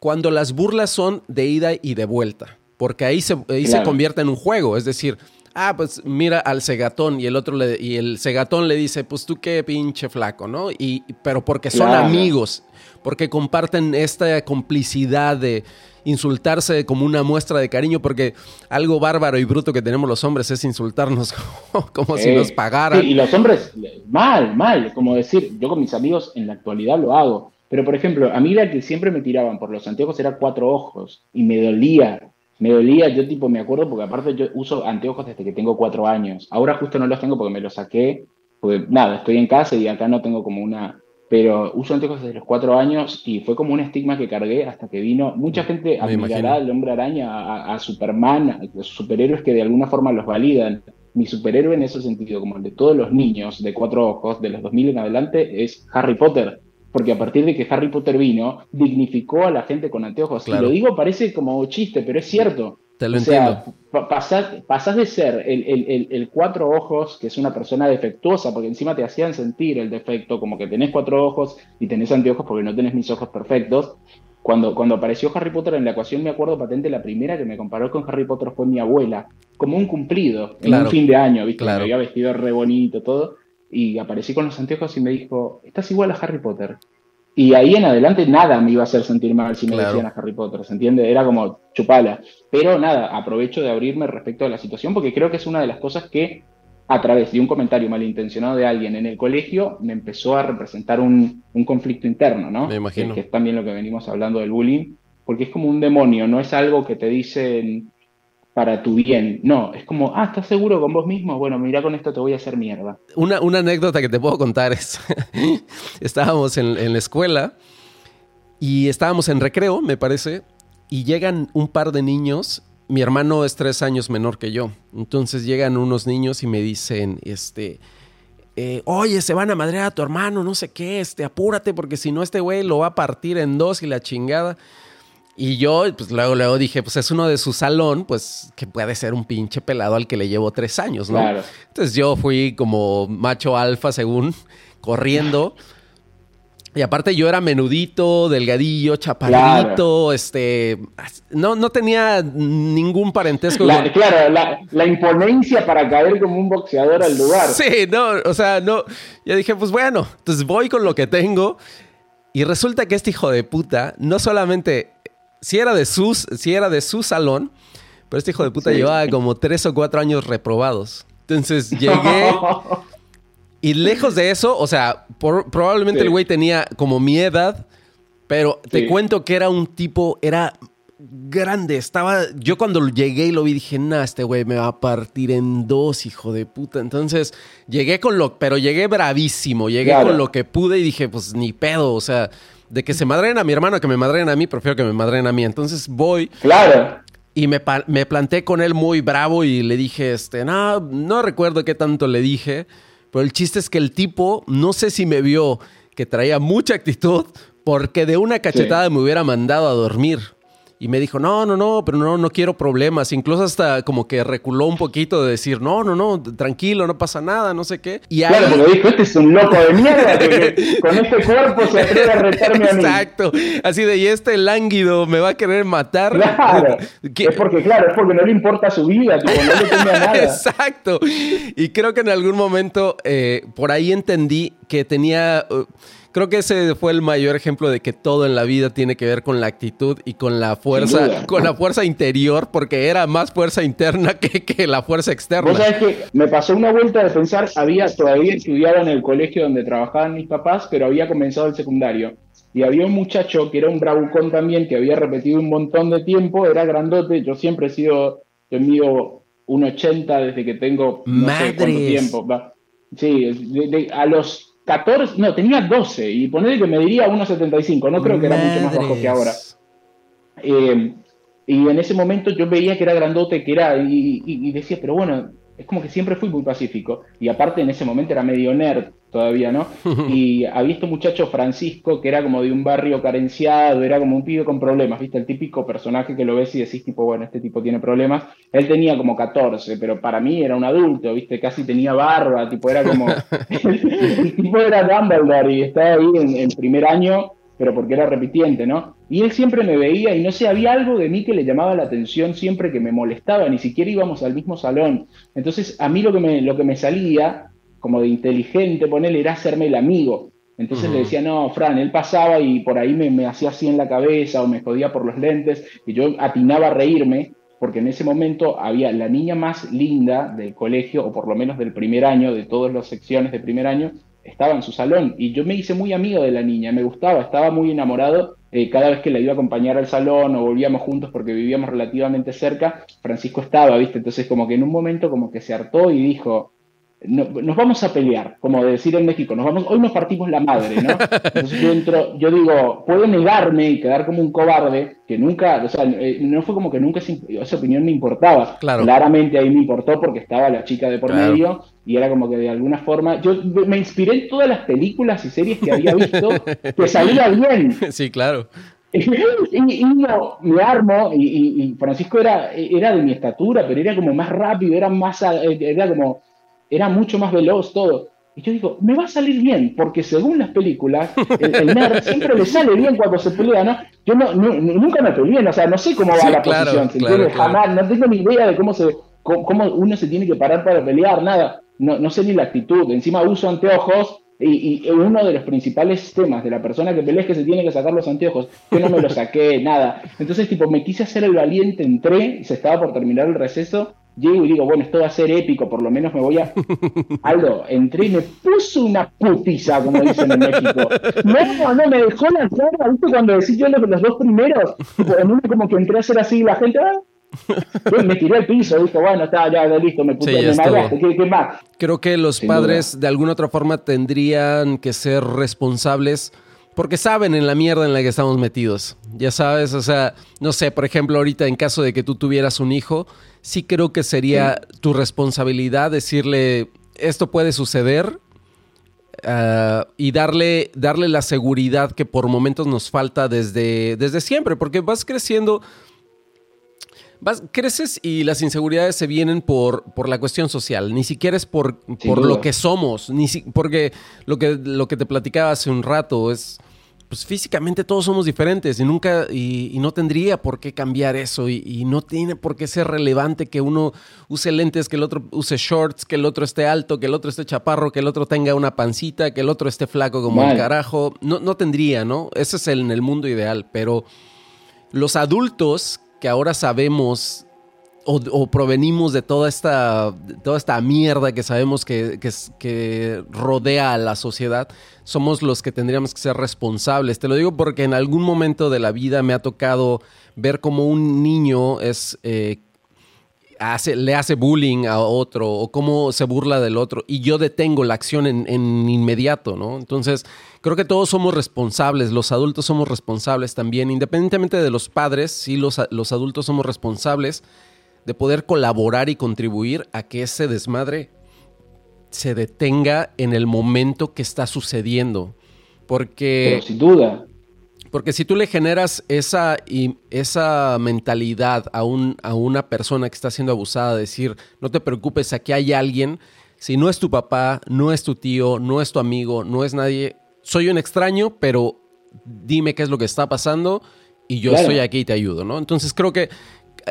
cuando las burlas son de ida y de vuelta. Porque ahí se, ahí se convierte en un juego. Es decir, ah, pues mira al cegatón y el otro le, y el cegatón le dice, pues tú qué pinche flaco, ¿no? Y, pero porque son amigos, porque comparten esta complicidad de insultarse como una muestra de cariño, porque algo bárbaro y bruto que tenemos los hombres es insultarnos [LAUGHS] como, si nos pagaran. y los hombres, mal, mal, como decir, yo con mis amigos en la actualidad lo hago. Pero, por ejemplo, a mí la que siempre me tiraban por los anteojos era cuatro ojos y me dolía me dolía, yo tipo me acuerdo porque aparte yo uso anteojos desde que tengo cuatro años. Ahora justo no los tengo porque me los saqué, porque nada, estoy en casa y acá no tengo como una... Pero uso anteojos desde los cuatro años y fue como un estigma que cargué hasta que vino. Mucha gente admirará al hombre araña, a, Superman, a los superhéroes que de alguna forma los validan. Mi superhéroe en ese sentido, como el de todos los niños de cuatro ojos, de los 2000 en adelante, es Harry Potter porque a partir de que Harry Potter vino, dignificó a la gente con anteojos. Y lo digo parece como chiste, pero es cierto. Te lo o sea, pasás, de ser el, cuatro ojos, que es una persona defectuosa, porque encima te hacían sentir el defecto, como que tenés cuatro ojos y tenés anteojos porque no tenés mis ojos perfectos. Cuando, cuando apareció Harry Potter en la ecuación, me acuerdo patente, la primera que me comparó con Harry Potter fue mi abuela, como un cumplido, en un fin de año, ¿viste? Me había vestido re bonito, todo y aparecí con los anteojos y me dijo, estás igual a Harry Potter. Y ahí en adelante nada me iba a hacer sentir mal si me decían a Harry Potter, ¿se entiende? Era como chupala. Pero nada, aprovecho de abrirme respecto a la situación porque creo que es una de las cosas que a través de un comentario malintencionado de alguien en el colegio me empezó a representar un, conflicto interno, ¿no? Me imagino. Que, que, es también lo que venimos hablando del bullying, porque es como un demonio, no es algo que te dicen para tu bien. No, es como, ah, ¿estás seguro con vos mismo? Bueno, mira, con esto te voy a hacer mierda. Una, anécdota que te puedo contar es, [LAUGHS] estábamos en, en, la escuela y estábamos en recreo, me parece, y llegan un par de niños. Mi hermano es tres años menor que yo. Entonces llegan unos niños y me dicen, este, eh, oye, se van a madrear a tu hermano, no sé qué, este, apúrate porque si no este güey lo va a partir en dos y la chingada. Y yo, pues luego, luego dije, pues es uno de su salón, pues que puede ser un pinche pelado al que le llevo tres años, ¿no? Entonces yo fui como macho alfa, según, corriendo. Y aparte yo era menudito, delgadillo, chaparrito, este... No, no tenía ningún parentesco. Claro, la, la, imponencia para caer como un boxeador al lugar. Sí, no, o sea, no... Yo dije, pues bueno, entonces voy con lo que tengo. Y resulta que este hijo de puta no solamente... Si era de, sus, si era de su salón, pero este hijo de puta llevaba como tres o cuatro años reprobados. Entonces llegué... [LAUGHS] Y lejos de eso, o sea, probablemente el güey tenía como mi edad, pero te cuento que era un tipo, era grande. Estaba, yo cuando llegué y lo vi dije, nah, este güey me va a partir en dos, hijo de puta. Entonces llegué con lo, pero llegué bravísimo, llegué con lo que pude y dije, pues ni pedo, o sea, de que se madren a mi hermano, que me madren a mí, prefiero que me madren a mí. Entonces voy. Claro. Y me, me planté con él muy bravo y le dije, este, no, no recuerdo qué tanto le dije. Pero el chiste es que el tipo, no sé si me vio que traía mucha actitud, porque de una cachetada me hubiera mandado a dormir. Y me dijo, no, no, no, pero no, no quiero problemas. Incluso hasta como que reculó un poquito de decir, no, no, no, tranquilo, no pasa nada, no sé qué. Y claro, porque dijo, este es un loco de mierda, [LAUGHS] que con este cuerpo se atreve a retarme a mí. Exacto. Así de, y este lánguido me va a querer matar. Claro. [LAUGHS] Es porque, claro, es porque no le importa su vida, tipo, no le teme nada. [LAUGHS] Exacto. Y creo que en algún momento eh, por ahí entendí que tenía... Uh, creo que ese fue el mayor ejemplo de que todo en la vida tiene que ver con la actitud y con la fuerza, con la fuerza interior, porque era más fuerza interna [LAUGHS] que, la fuerza externa. Vos sabés que me pasó una vuelta de pensar, había todavía estudiado en el colegio donde trabajaban mis papás, pero había comenzado el secundario. Y había un muchacho que era un bravucón también, que había repetido un montón de tiempo, era grandote, yo siempre he sido, yo mido 1,80 desde que tengo no sé cuánto tiempo. Sí, a los 14, no, tenía 12 y ponerle que me diría 1,75, no creo que era mucho más bajo que ahora. Eh, y en ese momento yo veía que era grandote, que era, y, decía, pero bueno, es como que siempre fui muy pacífico. Y aparte en ese momento era medio nerd todavía, ¿no? [LAUGHS] Y había este muchacho Francisco que era como de un barrio carenciado, era como un pibe con problemas, ¿viste? El típico personaje que lo ves y decís, tipo, bueno, este tipo tiene problemas. Él tenía como 14, pero para mí era un adulto, ¿viste? Casi tenía barba, tipo, era como. el [LAUGHS] [LAUGHS] tipo era Dumbledore y estaba ahí en, en primer año pero porque era repitiente, ¿no? Y él siempre me veía y no sé, había algo de mí que le llamaba la atención siempre que me molestaba, ni siquiera íbamos al mismo salón. Entonces, a mí lo que me, lo que me salía como de inteligente, ponerle, era hacerme el amigo. Entonces le decía, no, Fran, él pasaba y por ahí me, hacía así en la cabeza o me jodía por los lentes y yo atinaba a reírme porque en ese momento había la niña más linda del colegio, o por lo menos del primer año, de todas las secciones de primer año, estaba en su salón y yo me hice muy amigo de la niña, me gustaba, estaba muy enamorado. Eh, cada vez que la iba a acompañar al salón o volvíamos juntos porque vivíamos relativamente cerca, Francisco estaba, ¿viste? Entonces como que en un momento como que se hartó y dijo, nos vamos a pelear, como decir en México, nos vamos, hoy nos partimos la madre, ¿no? Entonces yo entro, yo digo, puedo negarme y quedar como un cobarde, que nunca, o sea, eh, no fue como que nunca esa opinión me importaba. Claramente ahí me importó porque estaba la chica de por medio y era como que de alguna forma, yo me inspiré en todas las películas y series que había visto que salía bien. [LAUGHS] Sí, claro. [LAUGHS] y, y no, me armo, y, Francisco era, era de mi estatura, pero era como más rápido, era más, era como era mucho más veloz todo. Y yo digo, me va a salir bien, porque según las películas, el, nerd [LAUGHS] siempre le sale bien cuando se pelea, ¿no? Yo no, nunca me peleé, o sea, no sé cómo va la posición, Jamás, no tengo ni idea de cómo, se, cómo, uno se tiene que parar para pelear, nada. No, no sé ni la actitud. Encima uso anteojos y, uno de los principales temas de la persona que pelea es que se tiene que sacar los anteojos. Yo no me los saqué, [LAUGHS] nada. Entonces, tipo, me quise hacer el valiente, entré, se estaba por terminar el receso llego y digo, bueno, esto va a ser épico, por lo menos me voy a... [LAUGHS] Aldo, entré y me puso una putiza, como dicen en México. No, no, me dejó la cara, ¿viste? Cuando decís yo los, dos primeros, en uno como que entré a hacer así, la gente... ¡ah! me tiré al piso, dijo, bueno, está, ya, listo, me puse, sí, me ¿qué, más? Creo que los padres de alguna otra forma tendrían que ser responsables porque saben en la mierda en la que estamos metidos. Ya sabes, o sea, no sé, por ejemplo, ahorita en caso de que tú tuvieras un hijo, sí creo que sería tu responsabilidad decirle, esto puede suceder ah, y darle, darle la seguridad que por momentos nos falta desde, desde siempre, porque vas creciendo creces y las inseguridades se vienen por, por la cuestión social, ni siquiera es por, por lo que somos, ni porque lo que, lo que te platicaba hace un rato es pues físicamente todos somos diferentes y nunca, y, no tendría por qué cambiar eso y, no tiene por qué ser relevante que uno use lentes, que el otro use shorts, que el otro esté alto, que el otro esté chaparro, que el otro tenga una pancita, que el otro esté flaco como el carajo. No, no tendría, ¿no? Ese es el, en el mundo ideal, pero los adultos que ahora sabemos o, provenimos de toda esta, toda esta mierda que sabemos que, que, rodea a la sociedad, somos los que tendríamos que ser responsables. Te lo digo porque en algún momento de la vida me ha tocado ver cómo un niño es... Eh, hace, le hace bullying a otro o cómo se burla del otro y yo detengo la acción en, inmediato, ¿no? Entonces, creo que todos somos responsables, los adultos somos responsables también, independientemente de los padres, sí, los, los adultos somos responsables de poder colaborar y contribuir a que ese desmadre se detenga en el momento que está sucediendo. Porque. Pero sin duda. Porque si tú le generas esa, esa mentalidad a, un, a una persona que está siendo abusada, decir, no te preocupes, aquí hay alguien, si no es tu papá, no es tu tío, no es tu amigo, no es nadie, soy un extraño, pero dime qué es lo que está pasando y yo estoy aquí y te ayudo, ¿no? Entonces creo que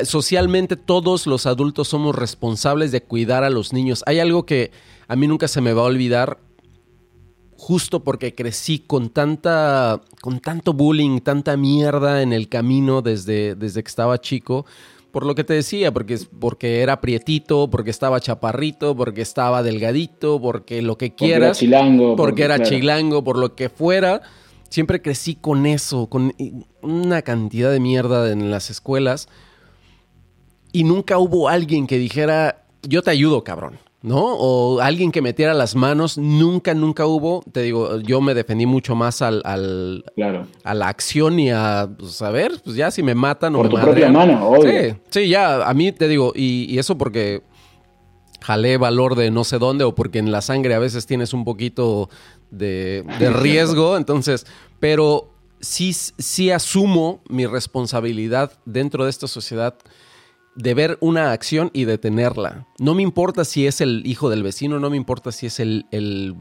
socialmente todos los adultos somos responsables de cuidar a los niños. Hay algo que a mí nunca se me va a olvidar, justo porque crecí con tanta, con tanto bullying, tanta mierda en el camino desde, desde que estaba chico. Por lo que te decía, porque, porque era prietito, porque estaba chaparrito, porque estaba delgadito, porque lo que quieras. Porque era chilango. Porque, era chilango, por lo que fuera. Siempre crecí con eso, con una cantidad de mierda en las escuelas y nunca hubo alguien que dijera, yo te ayudo, cabrón. ¿no? O alguien que metiera las manos, nunca, nunca hubo. Te digo, yo me defendí mucho más al, al a la acción y a, pues, a ver, pues ya si me matan Por o tu propia mano, obvio. Sí, sí, ya, a mí te digo, y, y, eso porque jalé valor de no sé dónde o porque en la sangre a veces tienes un poquito de, de [LAUGHS] riesgo, entonces, pero sí, sí asumo mi responsabilidad dentro de esta sociedad de ver una acción y detenerla. No me importa si es el hijo del vecino, no me importa si es el, el,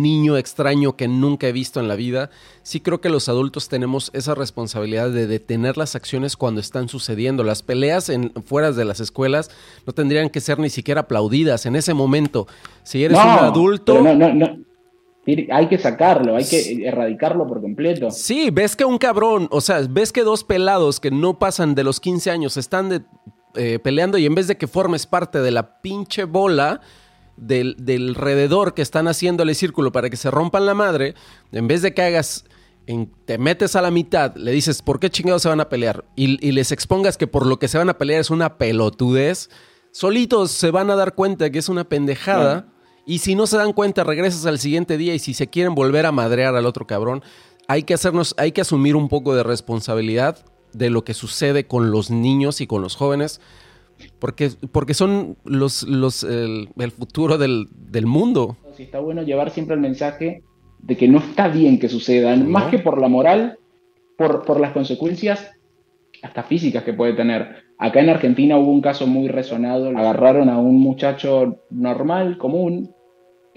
niño extraño que nunca he visto en la vida. Sí creo que los adultos tenemos esa responsabilidad de detener las acciones cuando están sucediendo. Las peleas en, fuera de las escuelas no tendrían que ser ni siquiera aplaudidas en ese momento. Si eres un adulto... No, no, no hay que sacarlo, hay que erradicarlo por completo. Sí, ves que un cabrón, o sea, ves que dos pelados que no pasan de los 15 años están de, eh, peleando y en vez de que formes parte de la pinche bola del, del alrededor que están haciéndole círculo para que se rompan la madre, en vez de que hagas, te metes a la mitad, le dices, ¿por qué chingados se van a pelear? Y, les expongas que por lo que se van a pelear es una pelotudez, solitos se van a dar cuenta que es una pendejada. Y si no se dan cuenta, regresas al siguiente día y si se quieren volver a madrear al otro cabrón, hay que hacernos, hay que asumir un poco de responsabilidad de lo que sucede con los niños y con los jóvenes, porque, porque son los, los, el, futuro del, mundo. Sí, está bueno llevar siempre el mensaje de que no está bien que sucedan, más que por la moral, por, por las consecuencias hasta físicas que puede tener. Acá en Argentina hubo un caso muy resonado, agarraron a un muchacho normal, común,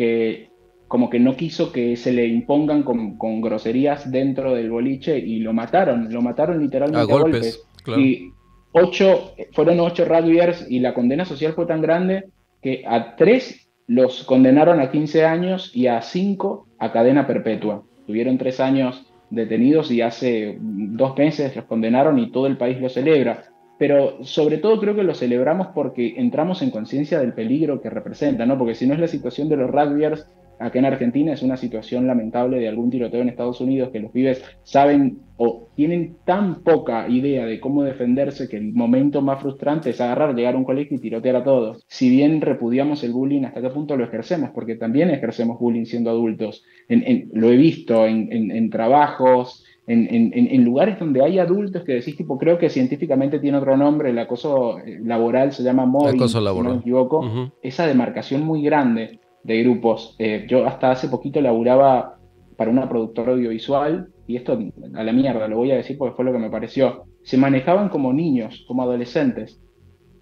que como que no quiso que se le impongan con, groserías dentro del boliche y lo mataron, lo mataron literalmente a, golpes. Y ocho, fueron ocho rugbyers y la condena social fue tan grande que a tres los condenaron a 15 años y a cinco a cadena perpetua. Tuvieron tres años detenidos y hace dos meses los condenaron y todo el país lo celebra pero sobre todo creo que lo celebramos porque entramos en conciencia del peligro que representa, ¿no? Porque si no es la situación de los rugbyers acá en Argentina, es una situación lamentable de algún tiroteo en Estados Unidos que los pibes saben o tienen tan poca idea de cómo defenderse que el momento más frustrante es agarrar, llegar a un colegio y tirotear a todos. Si bien repudiamos el bullying, ¿hasta qué punto lo ejercemos? Porque también ejercemos bullying siendo adultos. lo he visto en trabajos, en, lugares donde hay adultos que decís, tipo, creo que científicamente tiene otro nombre, el acoso eh, laboral se llama mobbing, si no me equivoco, esa demarcación muy grande de grupos. Eh, yo hasta hace poquito laburaba para una productora audiovisual, y esto a la mierda, lo voy a decir porque fue lo que me pareció. se manejaban como niños, como adolescentes.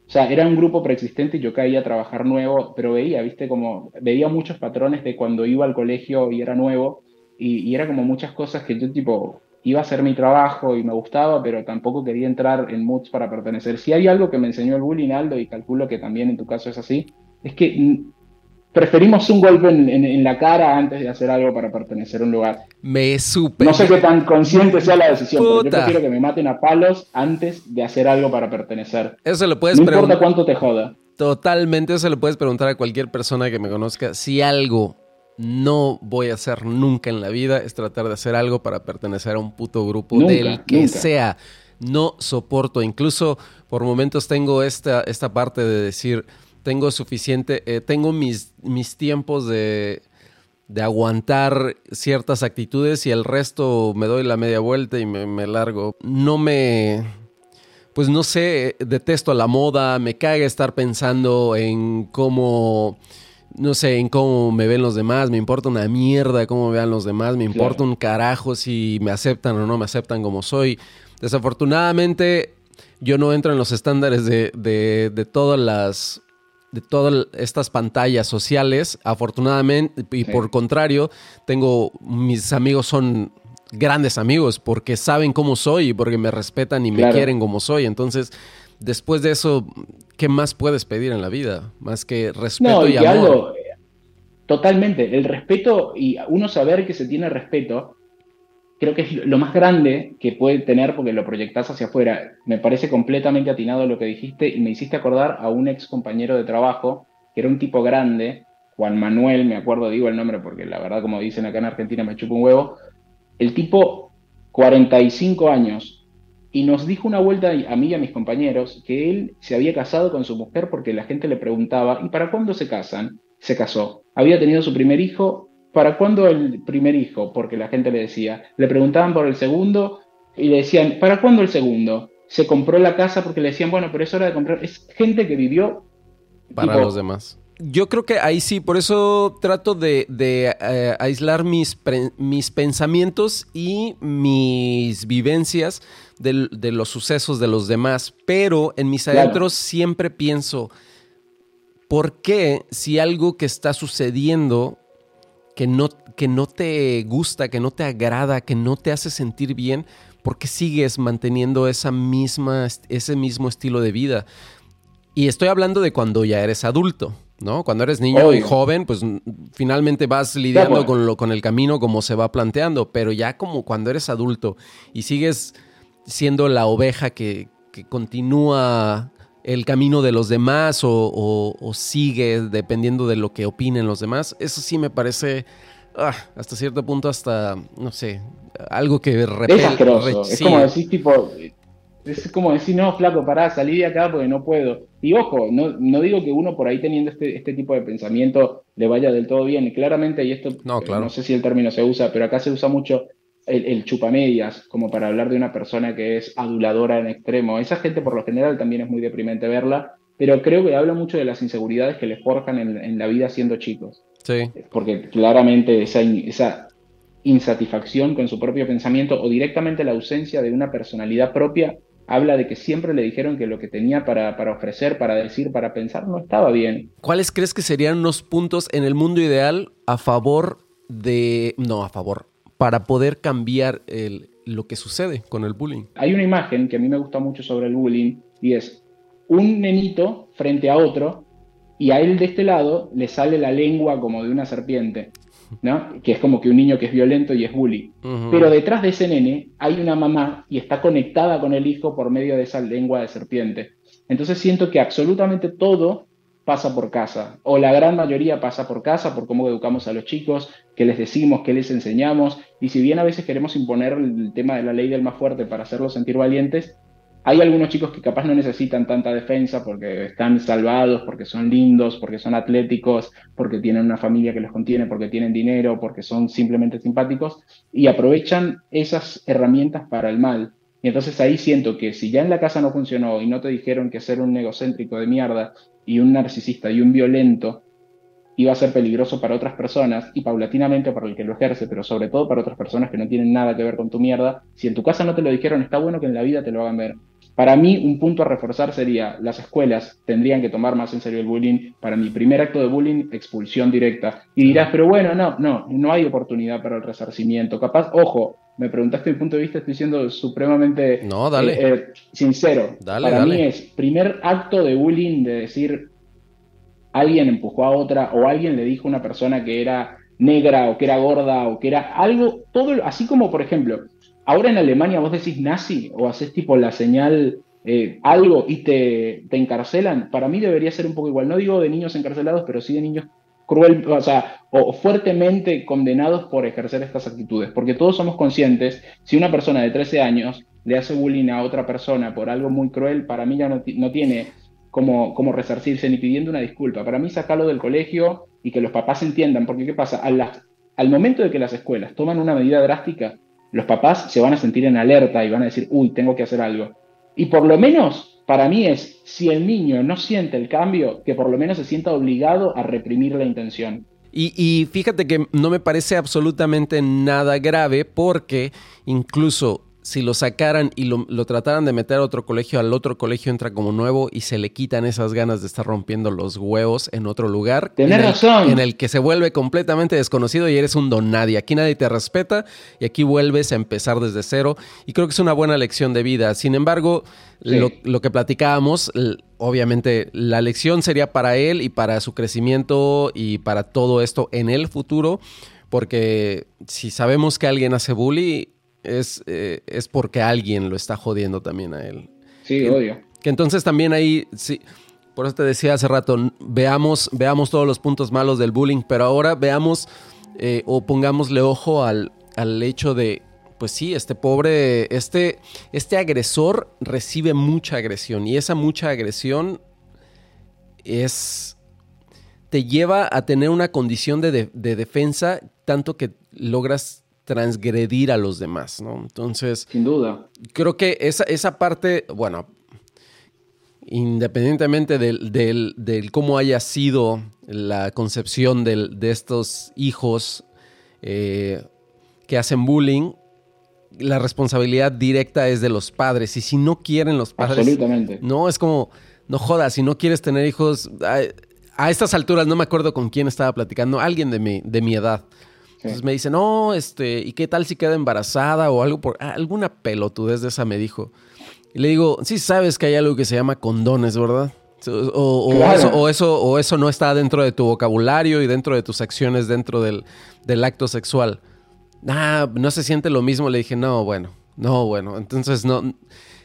O sea, era un grupo preexistente y yo caía a trabajar nuevo, pero veía, viste, como veía muchos patrones de cuando iba al colegio y era nuevo, y, era como muchas cosas que yo tipo iba a hacer mi trabajo y me gustaba, pero tampoco quería entrar en moods para pertenecer. Si hay algo que me enseñó el bullying, Aldo, y calculo que también en tu caso es así, es que preferimos un golpe en, la cara antes de hacer algo para pertenecer a un lugar. Me super. No sé qué tan consciente sea la decisión, pero yo prefiero que me maten a palos antes de hacer algo para pertenecer. Eso lo puedes No importa cuánto te joda. Totalmente, eso le puedes preguntar a cualquier persona que me conozca. Si algo no voy a hacer nunca en la vida es tratar de hacer algo para pertenecer a un puto grupo del que sea. No soporto, incluso por momentos tengo esta, esta parte de decir tengo suficiente, eh, tengo mis, mis tiempos de, de, aguantar ciertas actitudes y el resto me doy la media vuelta y me, largo. No me, pues no sé, detesto la moda, me caga estar pensando en cómo, no sé, en cómo me ven los demás, me importa una mierda cómo me vean los demás, me importa un carajo si me aceptan o no me aceptan como soy. Desafortunadamente, yo no entro en los estándares de, de, de todas las de todas estas pantallas sociales, afortunadamente, y por contrario, tengo, mis amigos son grandes amigos porque saben cómo soy y porque me respetan y me quieren como soy. Entonces, después de eso, ¿qué más puedes pedir en la vida? Más que respeto y, amor. totalmente, el respeto y uno saber que se tiene respeto creo que es lo más grande que puede tener porque lo proyectas hacia afuera. Me parece completamente atinado lo que dijiste y me hiciste acordar a un ex compañero de trabajo que era un tipo grande, Juan Manuel, me acuerdo, digo el nombre porque la verdad, como dicen acá en Argentina, me chupa un huevo. El tipo, 45 años, y nos dijo una vuelta a mí y a mis compañeros que él se había casado con su mujer porque la gente le preguntaba, ¿y para cuándo se casan? Se casó. Había tenido su primer hijo ¿para cuándo el primer hijo? Porque la gente le decía, le preguntaban por el segundo y le decían, ¿para cuándo el segundo? Se compró la casa porque le decían, bueno, pero es hora de comprar. Es gente que vivió para los demás. Yo creo que ahí sí, por eso trato de, eh, aislar mis, mis pensamientos y mis vivencias de, los sucesos de los demás, pero en mis adentros siempre pienso, ¿por qué si algo que está sucediendo que no, que no te gusta, que no te agrada, que no te hace sentir bien, ¿por qué sigues manteniendo esa misma, ese mismo estilo de vida? Y estoy hablando de cuando ya eres adulto, ¿no? Cuando eres niño y joven, pues finalmente vas lidiando con, lo, con el camino como se va planteando, pero ya como cuando eres adulto y sigues siendo la oveja que, que continúa el camino de los demás o, sigue dependiendo de lo que opinen los demás. Eso sí me parece ah, hasta cierto punto hasta, no sé, algo que repele. Es es como decir tipo, es como decir, no, flaco, pará, salí de acá porque no puedo. Y ojo, no, no digo que uno por ahí teniendo este, este tipo de pensamiento le vaya del todo bien. Y claramente, y esto no, claro. no sé si el término se usa, pero acá se usa mucho el, el, chupamedias, como para hablar de una persona que es aduladora en extremo. Esa gente por lo general también es muy deprimente verla, pero creo que habla mucho de las inseguridades que les forjan en, la vida siendo chicos. Sí. Porque claramente esa, esa insatisfacción con su propio pensamiento o directamente la ausencia de una personalidad propia habla de que siempre le dijeron que lo que tenía para, para, ofrecer, para decir, para pensar no estaba bien. ¿Cuáles crees que serían unos puntos en el mundo ideal a favor de... no, a favor, para poder cambiar lo que sucede con el bullying. Hay una imagen que a mí me gusta mucho sobre el bullying y es un nenito frente a otro y a él de este lado le sale la lengua como de una serpiente, ¿no? Que es como que un niño que es violento y es bully. Pero detrás de ese nene hay una mamá y está conectada con el hijo por medio de esa lengua de serpiente. Entonces siento que absolutamente todo pasa por casa, o la gran mayoría pasa por casa, por cómo educamos a los chicos, qué les decimos, qué les enseñamos, y si bien a veces queremos imponer el tema de la ley del más fuerte para hacerlos sentir valientes, hay algunos chicos que capaz no necesitan tanta defensa porque están salvados, porque son lindos, porque son atléticos, porque tienen una familia que los contiene, porque tienen dinero, porque son simplemente simpáticos, y aprovechan esas herramientas para el mal. Y entonces ahí siento que si ya en la casa no funcionó y no te dijeron que ser un egocéntrico de mierda y un narcisista y un violento iba a ser peligroso para otras personas y paulatinamente para el que lo ejerce, pero sobre todo para otras personas que no tienen nada que ver con tu mierda, si en tu casa no te lo dijeron, está bueno que en la vida te lo hagan ver. Para mí, un punto a reforzar sería, las escuelas tendrían que tomar más en serio el bullying. Para mi primer acto de bullying, expulsión directa. Y dirás, pero bueno, no, no, no hay oportunidad para el resarcimiento. Capaz, ojo, me preguntaste mi punto de vista, estoy siendo supremamente no, dale. Eh, eh, sincero. Dale, para mí es primer acto de bullying de decir, alguien empujó a otra o alguien le dijo a una persona que era negra o que era gorda o que era algo, todo, así como por ejemplo, ahora en Alemania vos decís nazi o haces tipo la señal eh, algo y te, te, encarcelan, para mí debería ser un poco igual. No digo de niños encarcelados, pero sí de niños cruel, o sea, o fuertemente condenados por ejercer estas actitudes, porque todos somos conscientes, si una persona de 13 años le hace bullying a otra persona por algo muy cruel, para mí ya no, no tiene como, como resarcirse ni pidiendo una disculpa. Para mí sacarlo del colegio y que los papás entiendan, porque ¿qué pasa? al momento de que las escuelas toman una medida drástica, los papás se van a sentir en alerta y van a decir, uy, tengo que hacer algo. Y por lo menos, para mí es, si el niño no siente el cambio, que por lo menos se sienta obligado a reprimir la intención. Y, fíjate que no me parece absolutamente nada grave porque incluso si lo sacaran y lo, trataran de meter a otro colegio, al otro colegio entra como nuevo y se le quitan esas ganas de estar rompiendo los huevos en otro lugar. Tienes razón. En el que se vuelve completamente desconocido y eres un don nadie. Aquí nadie te respeta y aquí vuelves a empezar desde cero. Y creo que es una buena lección de vida. Sin embargo, lo, lo, que platicábamos, obviamente la lección sería para él y para su crecimiento y para todo esto en el futuro. Porque si sabemos que alguien hace bullying es, eh, es porque alguien lo está jodiendo también a él. Sí, odio. Que entonces también ahí, sí, por eso te decía hace rato, veamos, veamos todos los puntos malos del bullying, pero ahora veamos eh, o pongámosle ojo al, al hecho de, pues sí, este pobre, este, este agresor recibe mucha agresión y esa mucha agresión es te lleva a tener una condición de, de defensa tanto que logras transgredir a los demás, ¿no? Entonces... Sin duda. Creo que esa, esa parte, bueno, independientemente del, cómo haya sido la concepción de estos hijos eh, que hacen bullying, la responsabilidad directa es de los padres. Y si no quieren los padres... Absolutamente. No, es como, no jodas, si no quieres tener hijos... A, estas alturas no me acuerdo con quién estaba platicando, alguien de mi, de mi edad. Entonces me dice, no, este, ¿y qué tal si queda embarazada o algo por ah, alguna pelotudez de esa me dijo? Y le digo, sí sabes que hay algo que se llama condones, ¿verdad? O, eso, o, eso, no está dentro de tu vocabulario y dentro de tus acciones dentro del, acto sexual. Ah, no se siente lo mismo. Le dije, no, bueno, no, bueno. Entonces, no.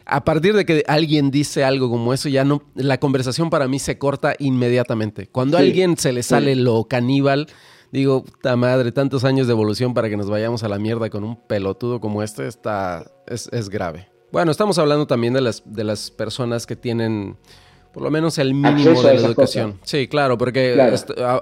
A partir de que alguien dice algo como eso, ya no. La conversación para mí se corta inmediatamente. Cuando a alguien se le sale lo caníbal, digo, puta madre, tantos años de evolución para que nos vayamos a la mierda con un pelotudo como este, está, es, es grave. Bueno, estamos hablando también de las, de las personas que tienen por lo menos el mínimo de la educación. Sí, claro, porque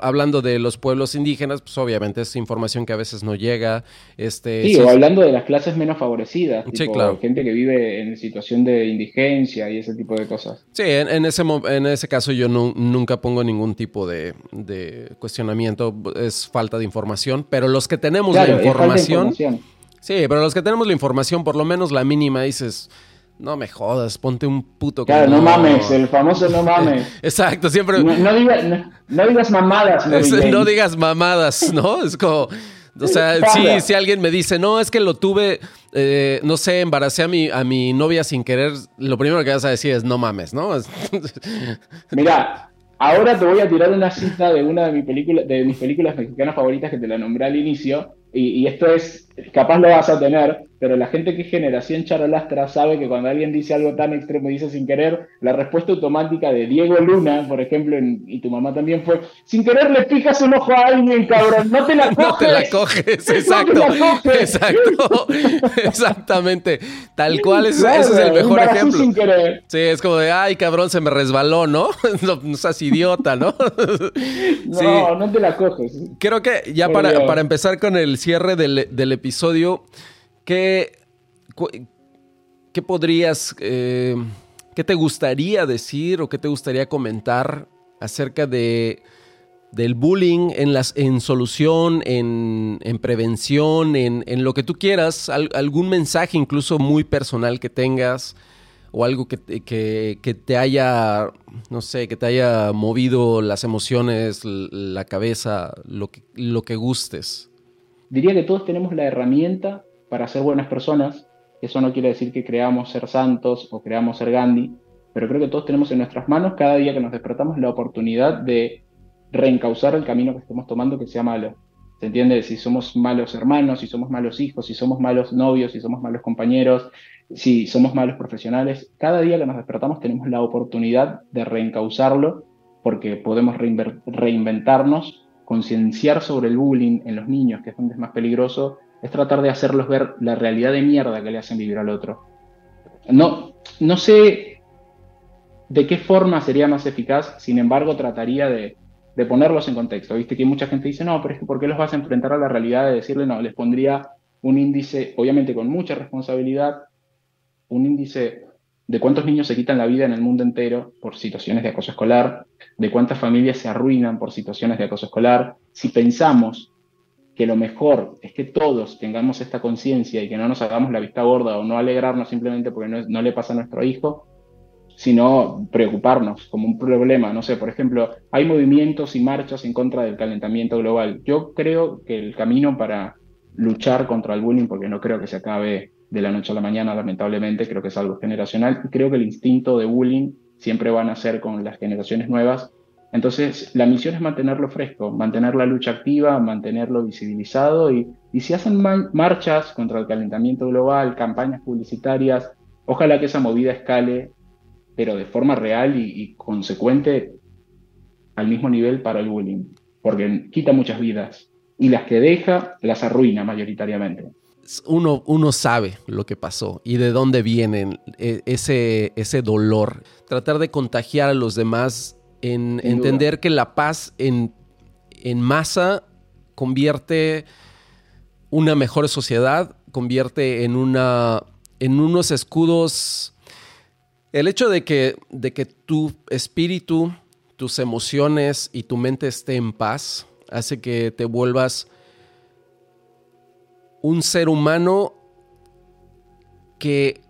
hablando de los pueblos indígenas, pues obviamente es información que a veces no llega. Este, sí, o hablando de las clases menos favorecidas, sí, claro. gente que vive en situación de indigencia y ese tipo de cosas. Sí, en, ese, en ese caso yo nunca pongo ningún tipo de, cuestionamiento, es falta de información, pero los que tenemos la información... Sí, pero los que tenemos la información, por lo menos la mínima, dices no me jodas, ponte un puto. Claro, no, mames, el famoso no mames. [LAUGHS] Exacto, siempre. No, digas mamadas, no, no digas mamadas, [LAUGHS] ¿no? Es como. O sea, [LAUGHS] sí, si alguien me dice, no, es que lo tuve, eh, no sé, embaracé a mi, a mi novia sin querer, lo primero que vas a decir es no mames, ¿no? Mira, ahora te voy a tirar una cita de una de, mi película, de mis películas mexicanas favoritas que te la nombré al inicio, y, esto es, capaz lo vas a tener, pero la gente que es generación charolastra sabe que cuando alguien dice algo tan extremo y dice sin querer, la respuesta automática de Diego Luna, por ejemplo, y tu mamá también fue, sin querer le fijas un ojo a alguien, cabrón, no te la coges. [LAUGHS] No te la coges, [LAUGHS] exacto. Exacto. [LAUGHS] Exactamente. Tal cual, es, ese es el mejor ejemplo. Sin querer. Sí, es como de, ay, cabrón, se me resbaló, ¿no? no, seas idiota, ¿no? no, no te la coges. Creo que ya para, para empezar con el cierre del, episodio, ¿qué, qué podrías, eh, qué te gustaría decir o qué te gustaría comentar acerca de, del bullying en, las, en solución, en, prevención, en, lo que tú quieras, algún mensaje incluso muy personal que tengas o algo que, que, te haya, no sé, que te haya movido las emociones, la cabeza, lo que, lo que gustes. Diría que todos tenemos la herramienta para ser buenas personas. Eso no quiere decir que creamos ser santos o creamos ser Gandhi, pero creo que todos tenemos en nuestras manos cada día que nos despertamos la oportunidad de reencauzar el camino que estemos tomando que sea malo. ¿Se entiende? Si somos malos hermanos, si somos malos hijos, si somos malos novios, si somos malos compañeros, si somos malos profesionales, cada día que nos despertamos tenemos la oportunidad de reencauzarlo porque podemos reinventarnos, concienciar sobre el bullying en los niños, que es donde es más peligroso, es tratar de hacerlos ver la realidad de mierda que le hacen vivir al otro. No, no sé de qué forma sería más eficaz, sin embargo trataría de, de ponerlos en contexto. Viste que mucha gente dice, no, pero es que ¿por qué los vas a enfrentar a la realidad de decirle no? Les pondría un índice, obviamente con mucha responsabilidad, un índice de cuántos niños se quitan la vida en el mundo entero por situaciones de acoso escolar, de cuántas familias se arruinan por situaciones de acoso escolar. Si pensamos que lo mejor es que todos tengamos esta conciencia y que no nos hagamos la vista gorda o no alegrarnos simplemente porque no, le pasa a nuestro hijo, sino preocuparnos como un problema. No sé, por ejemplo, hay movimientos y marchas en contra del calentamiento global. Yo creo que el camino para luchar contra el bullying, porque no creo que se acabe de la noche a la mañana, lamentablemente, creo que es algo generacional, y creo que el instinto de bullying siempre van a ser con las generaciones nuevas. Entonces, la misión es mantenerlo fresco, mantener la lucha activa, mantenerlo visibilizado y, si hacen marchas contra el calentamiento global, campañas publicitarias, ojalá que esa movida escale pero de forma real y, consecuente al mismo nivel para el bullying, porque quita muchas vidas y las que deja las arruina mayoritariamente. Uno, uno sabe lo que pasó y de dónde viene e, ese, ese dolor. Tratar de contagiar a los demás en entender que la paz en, en masa convierte una mejor sociedad, convierte en, una, en unos escudos el hecho de que, de que tu espíritu, tus emociones y tu mente esté en paz hace que te vuelvas un ser humano que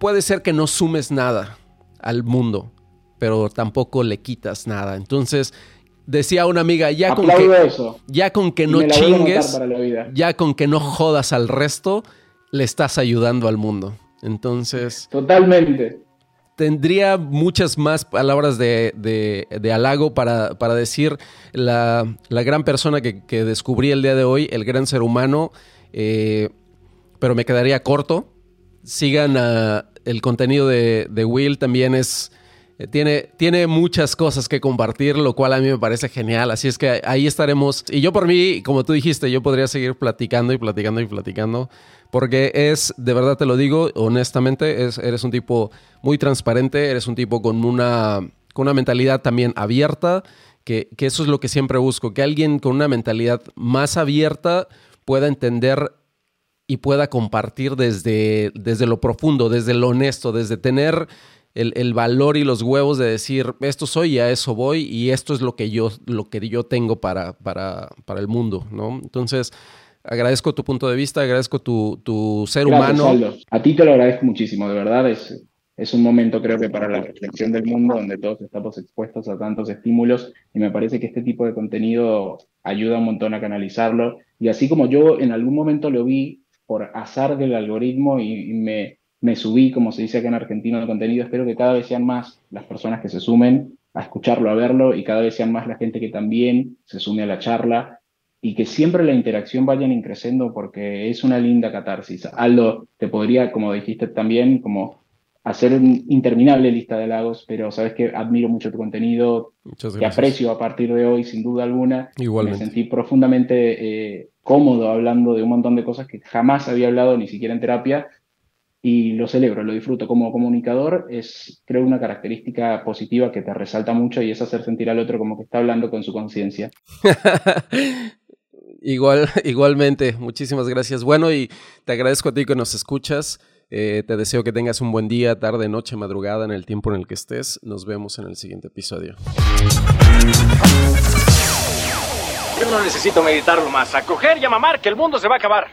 puede ser que no sumes nada al mundo, pero tampoco le quitas nada. Entonces, decía una amiga, ya con que, ya con que no chingues, ya con que no jodas al resto, le estás ayudando al mundo. Entonces. Totalmente tendría muchas más palabras de, de, halago para, para decir la, gran persona que, descubrí el día de hoy, el gran ser humano, eh, pero me quedaría corto. Sigan el contenido de, Will, también es... Eh, tiene, tiene muchas cosas que compartir, lo cual a mí me parece genial. Así es que ahí estaremos. Y yo por mí, como tú dijiste, yo podría seguir platicando y platicando y platicando porque es, de verdad te lo digo, honestamente, es, eres un tipo muy transparente, eres un tipo con una, con una mentalidad también abierta, que, que eso es lo que siempre busco, que alguien con una mentalidad más abierta pueda entender y pueda compartir desde, desde lo profundo, desde lo honesto, desde tener el, el, valor y los huevos de decir, esto soy y a eso voy y esto es lo que yo, lo que yo tengo para, para, para el mundo, ¿no? Entonces, Agradezco tu punto de vista, agradezco tu, ser humano. A ti te lo agradezco muchísimo, de verdad. Es, es un momento, creo que, para la reflexión del mundo donde todos estamos expuestos a tantos estímulos y me parece que este tipo de contenido ayuda un montón a canalizarlo. Y así como yo en algún momento lo vi por azar del algoritmo y, me, me subí, como se dice acá en Argentina, de contenido, espero que cada vez sean más las personas que se sumen a escucharlo, a verlo y cada vez sean más la gente que también se sume a la charla y que siempre la interacción vayan increciendo porque es una linda catarsis. Aldo, te podría, como dijiste también, como hacer una interminable lista de lagos, pero sabes que admiro mucho tu contenido, te aprecio a partir de hoy, sin duda alguna. Me sentí profundamente eh, cómodo hablando de un montón de cosas que jamás había hablado, ni siquiera en terapia, y lo celebro, lo disfruto. Como comunicador es, creo, una característica positiva que te resalta mucho y es hacer sentir al otro como que está hablando con su conciencia. [LAUGHS] Igual, igualmente, muchísimas gracias. Bueno, y te agradezco a ti que nos escuchas. Eh, te deseo que tengas un buen día, tarde, noche, madrugada, en el tiempo en el que estés. Nos vemos en el siguiente episodio. Yo no necesito meditarlo más. A coger y a mamar, que el mundo se va a acabar.